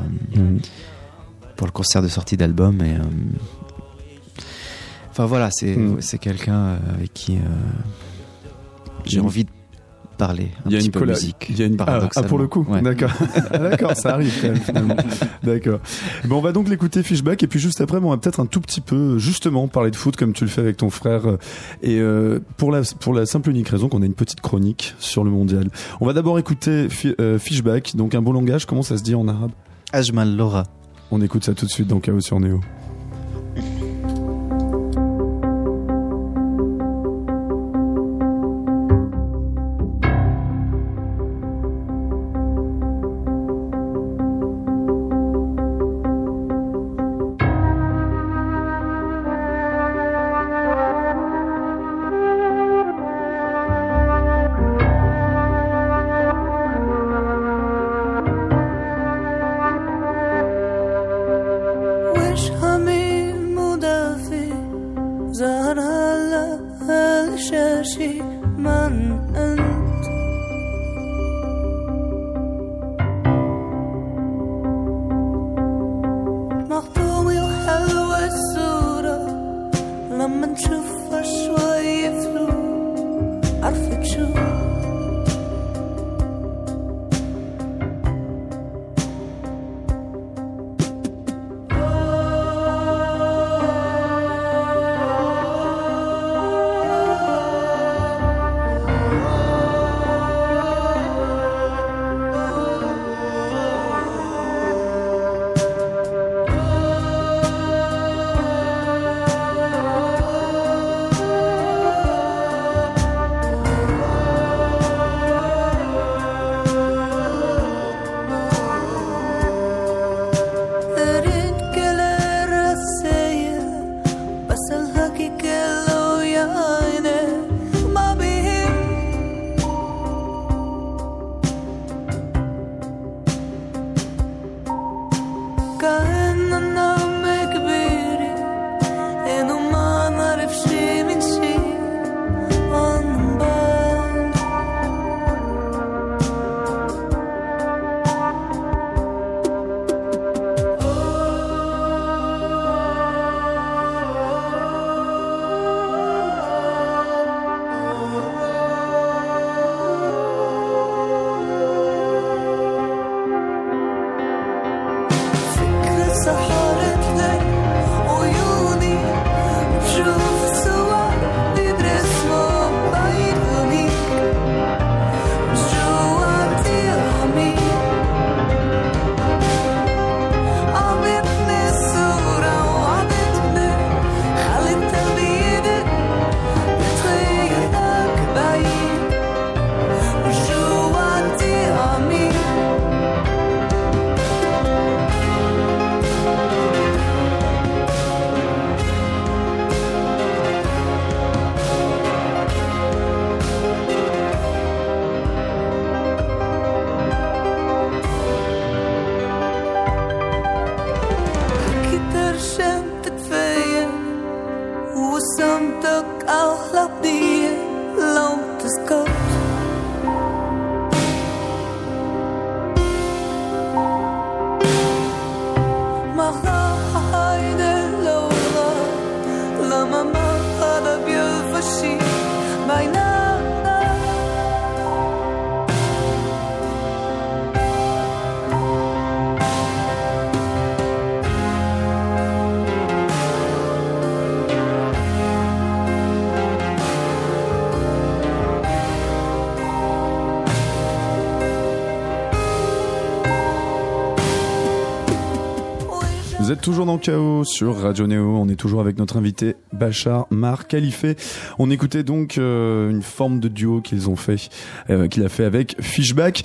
pour le concert de sortie d'album. Et, euh, enfin voilà, c'est Mm. c'est quelqu'un euh, avec qui euh, j'ai Mm. envie de parler un y a petit une peu musique. il y a une- ah, ah, pour le coup, Ouais. d'accord. Ah, d'accord, ça arrive quand même finalement. D'accord. Bon, on va donc l'écouter Fishback et puis juste après, on va peut-être un tout petit peu justement parler de foot comme tu le fais avec ton frère euh, et euh, pour la pour la simple et unique raison qu'on a une petite chronique sur le mondial. On va d'abord écouter euh, Fishback, donc un beau langage. Comment ça se dit en arabe? Ajmal Laura. On écoute ça tout de suite dans Chaos sur Néo. Toujours dans Chaos sur Radio Néo. On est toujours avec notre invité Bachar Mar Khalife. On écoutait donc euh, une forme de duo qu'ils ont fait, euh, qu'il a fait avec Fishback.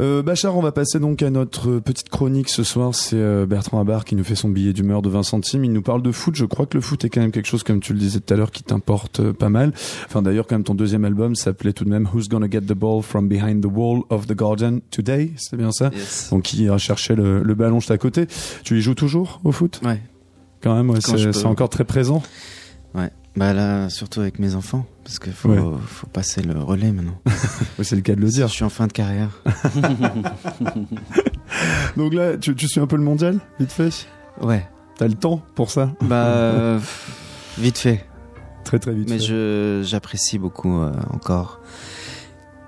Euh, Bachar, on va passer donc à notre petite chronique ce soir. C'est euh, Bertrand Abar qui nous fait son billet d'humeur de 20 centimes. Il nous parle de foot. Je crois que le foot est quand même quelque chose, comme tu le disais tout à l'heure, qui t'importe euh, pas mal. Enfin, d'ailleurs, quand même, ton deuxième album s'appelait tout de même Who's Gonna Get the Ball from Behind the Wall of the Garden Today. C'est bien ça Yes. Donc, qui chercher le, le ballon juste à côté. Tu y joues toujours au foot? Ouais. Quand même, ouais, Quand c'est c'est encore très présent. Ouais. Bah là, surtout avec mes enfants, parce qu'il faut, Ouais. faut passer le relais maintenant. C'est le cas de le dire. Je suis en fin de carrière. Donc là, tu, tu suis un peu le mondial, vite fait? Ouais. T'as le temps pour ça? Bah, euh, vite fait. Très très vite. Mais fait. je j'apprécie beaucoup euh, encore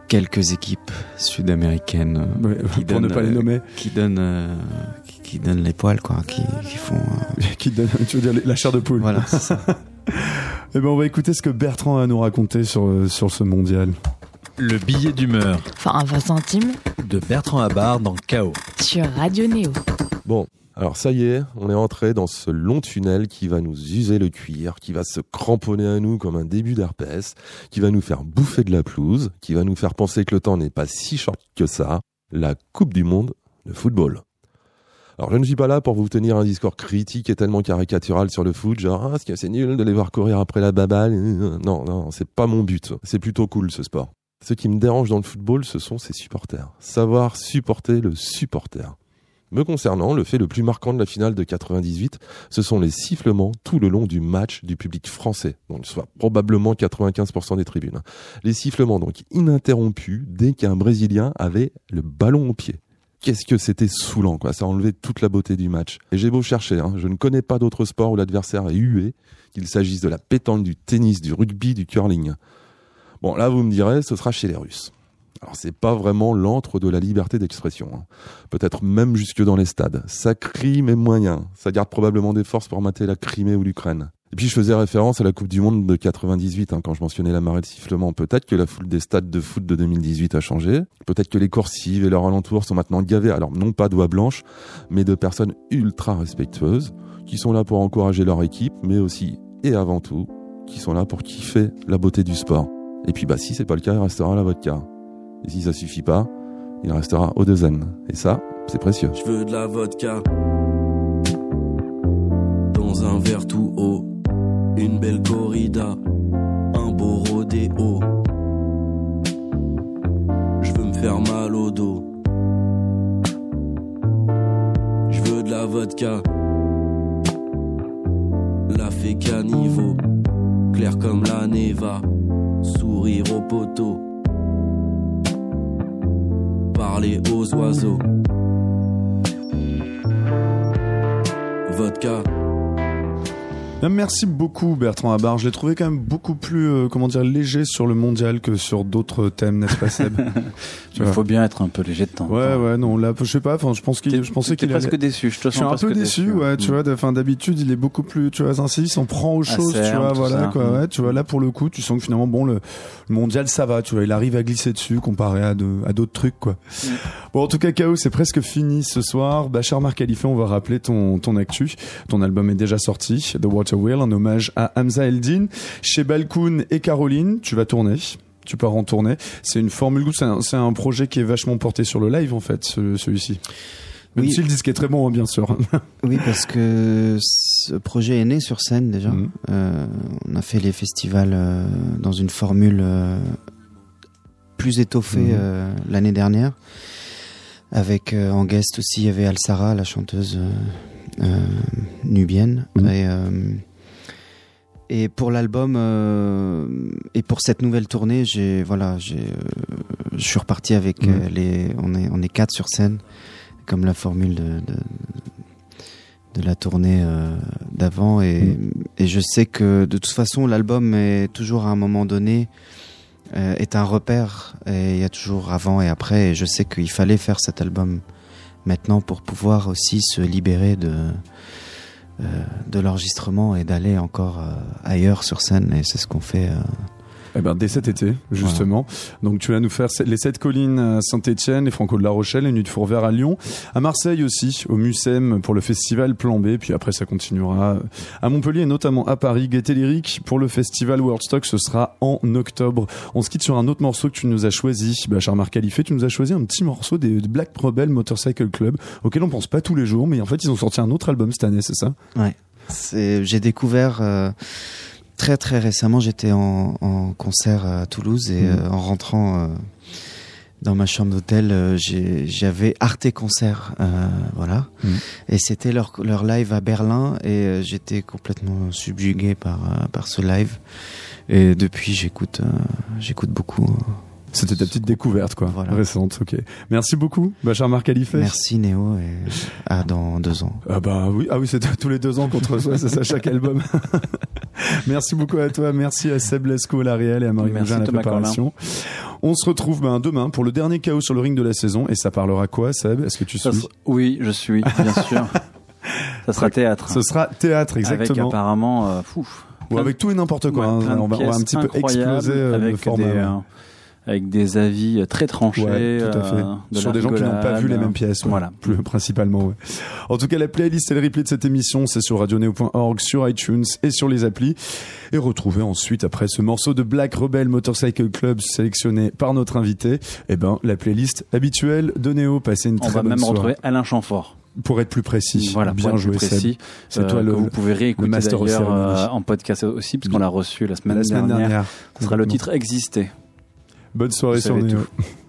quelques équipes sud-américaines euh, Ouais, qui pour ne donnent, pas les euh, nommer, qui donnent euh, qui, qui donnent les poils quoi, qui, qui font euh, qui donnent, tu veux dire, la chair de poule. voilà. c'est ça. Eh ben, on va écouter ce que Bertrand a à nous raconter sur, euh, sur ce mondial. Le billet d'humeur Enfin, 20 centimes de Bertrand Abar dans Chaos. sur Radio Néo. Bon, alors ça y est, on est entré dans ce long tunnel qui va nous user le cuir, qui va se cramponner à nous comme un début d'herpès, qui va nous faire bouffer de la pelouse, qui va nous faire penser que le temps n'est pas si short que ça, la Coupe du Monde de football. Alors je ne suis pas là pour vous tenir un discours critique et tellement caricatural sur le foot, genre ah, c'est nul de les voir courir après la baballe. Non, non, c'est pas mon but. C'est plutôt cool ce sport. Ce qui me dérange dans le football, ce sont ses supporters. Savoir supporter le supporter. Me concernant, le fait le plus marquant de la finale de 98, ce sont les sifflements tout le long du match du public français, donc soit probablement 95% des tribunes. Les sifflements donc ininterrompus dès qu'un Brésilien avait le ballon au pied. Qu'est-ce que c'était saoulant, quoi. Ça enlevait toute la beauté du match. Et j'ai beau chercher, hein, je ne connais pas d'autre sport où l'adversaire est hué, qu'il s'agisse de la pétanque, du tennis, du rugby, du curling. Bon, là, vous me direz, ce sera chez les Russes. Alors, c'est pas vraiment l'antre de la liberté d'expression. hein. Peut-être même jusque dans les stades. Ça crie, mais moyen. Ça garde probablement des forces pour mater la Crimée ou l'Ukraine. Et puis, je faisais référence à la Coupe du Monde de 98, hein, quand je mentionnais la marée de sifflement. Peut-être que la foule des stades de foot de 2018 a changé. Peut-être que les coursives et leurs alentours sont maintenant gavés, alors non pas doigts blanches, mais de personnes ultra respectueuses, qui sont là pour encourager leur équipe, mais aussi, et avant tout, qui sont là pour kiffer la beauté du sport. Et puis, bah, si c'est pas le cas, il restera la vodka. Et si ça suffit pas, il restera au zen. Et ça, c'est précieux. Je veux de la vodka dans un verre tout haut, une belle corrida, un beau rodéo. Je veux me faire mal au dos. Je veux de la vodka. La fée à niveau, clair comme la neva, sourire au poteau, parler aux oiseaux. Vodka. Bien, Merci beaucoup Bertrand Abar. Je l'ai trouvé quand même beaucoup plus, euh, comment dire, léger sur le mondial que sur d'autres thèmes, n'est-ce pas Seb Il faut bien être un peu léger de temps. en Ouais, temps. ouais, non, là, je sais pas. Enfin, je pense qu'il, je pensais qu'il presque allait- déçu. Je te Je suis sens un peu déçu, ouais, tu Mm. vois. Enfin, d'habitude, il est beaucoup plus, tu vois, incise, on prend aux choses, tu vois, voilà, ça. quoi, Mm. ouais, tu vois. Là, pour le coup, tu sens que finalement, bon, le, le mondial, ça va, tu vois, il arrive à glisser dessus comparé à, de, à d'autres trucs, quoi. Mm. Bon, en tout cas, KO, c'est presque fini ce soir. Bachar Marc Khalifa, on va rappeler ton, ton actu. Ton album est déjà sorti, The Water Wheel, en hommage à Hamza Eldin. Chez Balkoun et Caroline, tu vas tourner. Tu pars en tournée. C'est une formule, c'est un, un projet qui est vachement porté sur le live, en fait, ce- celui-ci. Même Oui. si le disque est très bon, hein, bien sûr. Oui, parce que ce projet est né sur scène déjà. Mhm. Euh, on a fait les festivals euh, dans une formule euh, plus étoffée Mhm. l'année dernière. Avec en guest aussi, il y avait Al-Sara, la chanteuse nubienne. Mhm. Et, euh, et pour l'album euh, et pour cette nouvelle tournée, j'ai voilà, j'ai, euh, je suis reparti avec Mhm. euh, les, on est on est quatre sur scène, comme la formule de, de de la tournée euh, d'avant et, Mm. et je sais que de toute façon l'album est toujours à un moment donné euh, est un repère et il y a toujours avant et après et je sais qu'il fallait faire cet album maintenant pour pouvoir aussi se libérer de euh, de l'enregistrement et d'aller encore euh, ailleurs sur scène. Et c'est ce qu'on fait euh, Eh ben, dès cet été, justement. Donc, tu vas nous faire les sept collines à Saint-Etienne, les Franco de la Rochelle, les Nuits de Fourvière à Lyon, à Marseille aussi, au Mucem pour le festival Plan B, puis après ça continuera à Montpellier et notamment à Paris. Gaieté Lyrique pour le festival Worldstock, ce sera en octobre. On se quitte sur un autre morceau que tu nous as choisi, Bachar Khalife, tu nous as choisi un petit morceau des Black Rebel Motorcycle Club, auquel on pense pas tous les jours, mais en fait ils ont sorti un autre album cette année, c'est ça? Ouais. J'ai découvert euh, très très récemment. J'étais en, en concert à Toulouse et Mhm. euh, en rentrant euh, dans ma chambre d'hôtel, euh, j'avais Arte Concert, voilà. Mhm. Et c'était leur leur live à Berlin et j'étais complètement subjugué par par ce live. Et depuis, j'écoute j'écoute beaucoup. euh. C'était ta petite découverte, quoi, Voilà. récente, ok. Merci beaucoup, Bachar Marc Khalife. Merci Néo et à dans deux ans. Ah bah oui, ah oui, c'est tous les deux ans qu'on te reçoit, c'est ça chaque album. merci beaucoup à toi, merci à Seb la réelle et à Marie Merci, Mougin à la préparation. On se retrouve ben, demain pour le dernier chaos sur le ring de la saison et ça parlera quoi, Seb? Est-ce que tu Ça suis? Oui, je suis, bien sûr. Ça sera théâtre. Ce sera théâtre, Avec exactement. apparemment, euh, fou, Ou avec tout et n'importe quoi. Ouais, hein. plein de on, va, on va un petit peu exploser euh, le avec format. des, ouais. euh, avec des avis très tranchés. Ouais, tout à fait. euh, de Sur des gens qui n'ont pas vu les mêmes pièces. ouais. Voilà. Plus principalement, ouais. En tout cas, la playlist et le replay de cette émission, c'est sur radioneo.org, sur iTunes et sur les applis. Et retrouvez ensuite, après ce morceau de Black Rebel Motorcycle Club sélectionné par notre invité, eh ben, la playlist habituelle de Néo. Passez une On très va bonne même soirée. retrouver Alain Chamfort. Pour être plus précis. Voilà, Bien pour être joué, plus précis. C'est euh, toi le, vous pouvez réécouter master of d'ailleurs euh, en podcast aussi, parce qu'on l'a reçu la semaine, la semaine dernière. dernière. Ce sera le titre Exister. Bonne soirée sur savez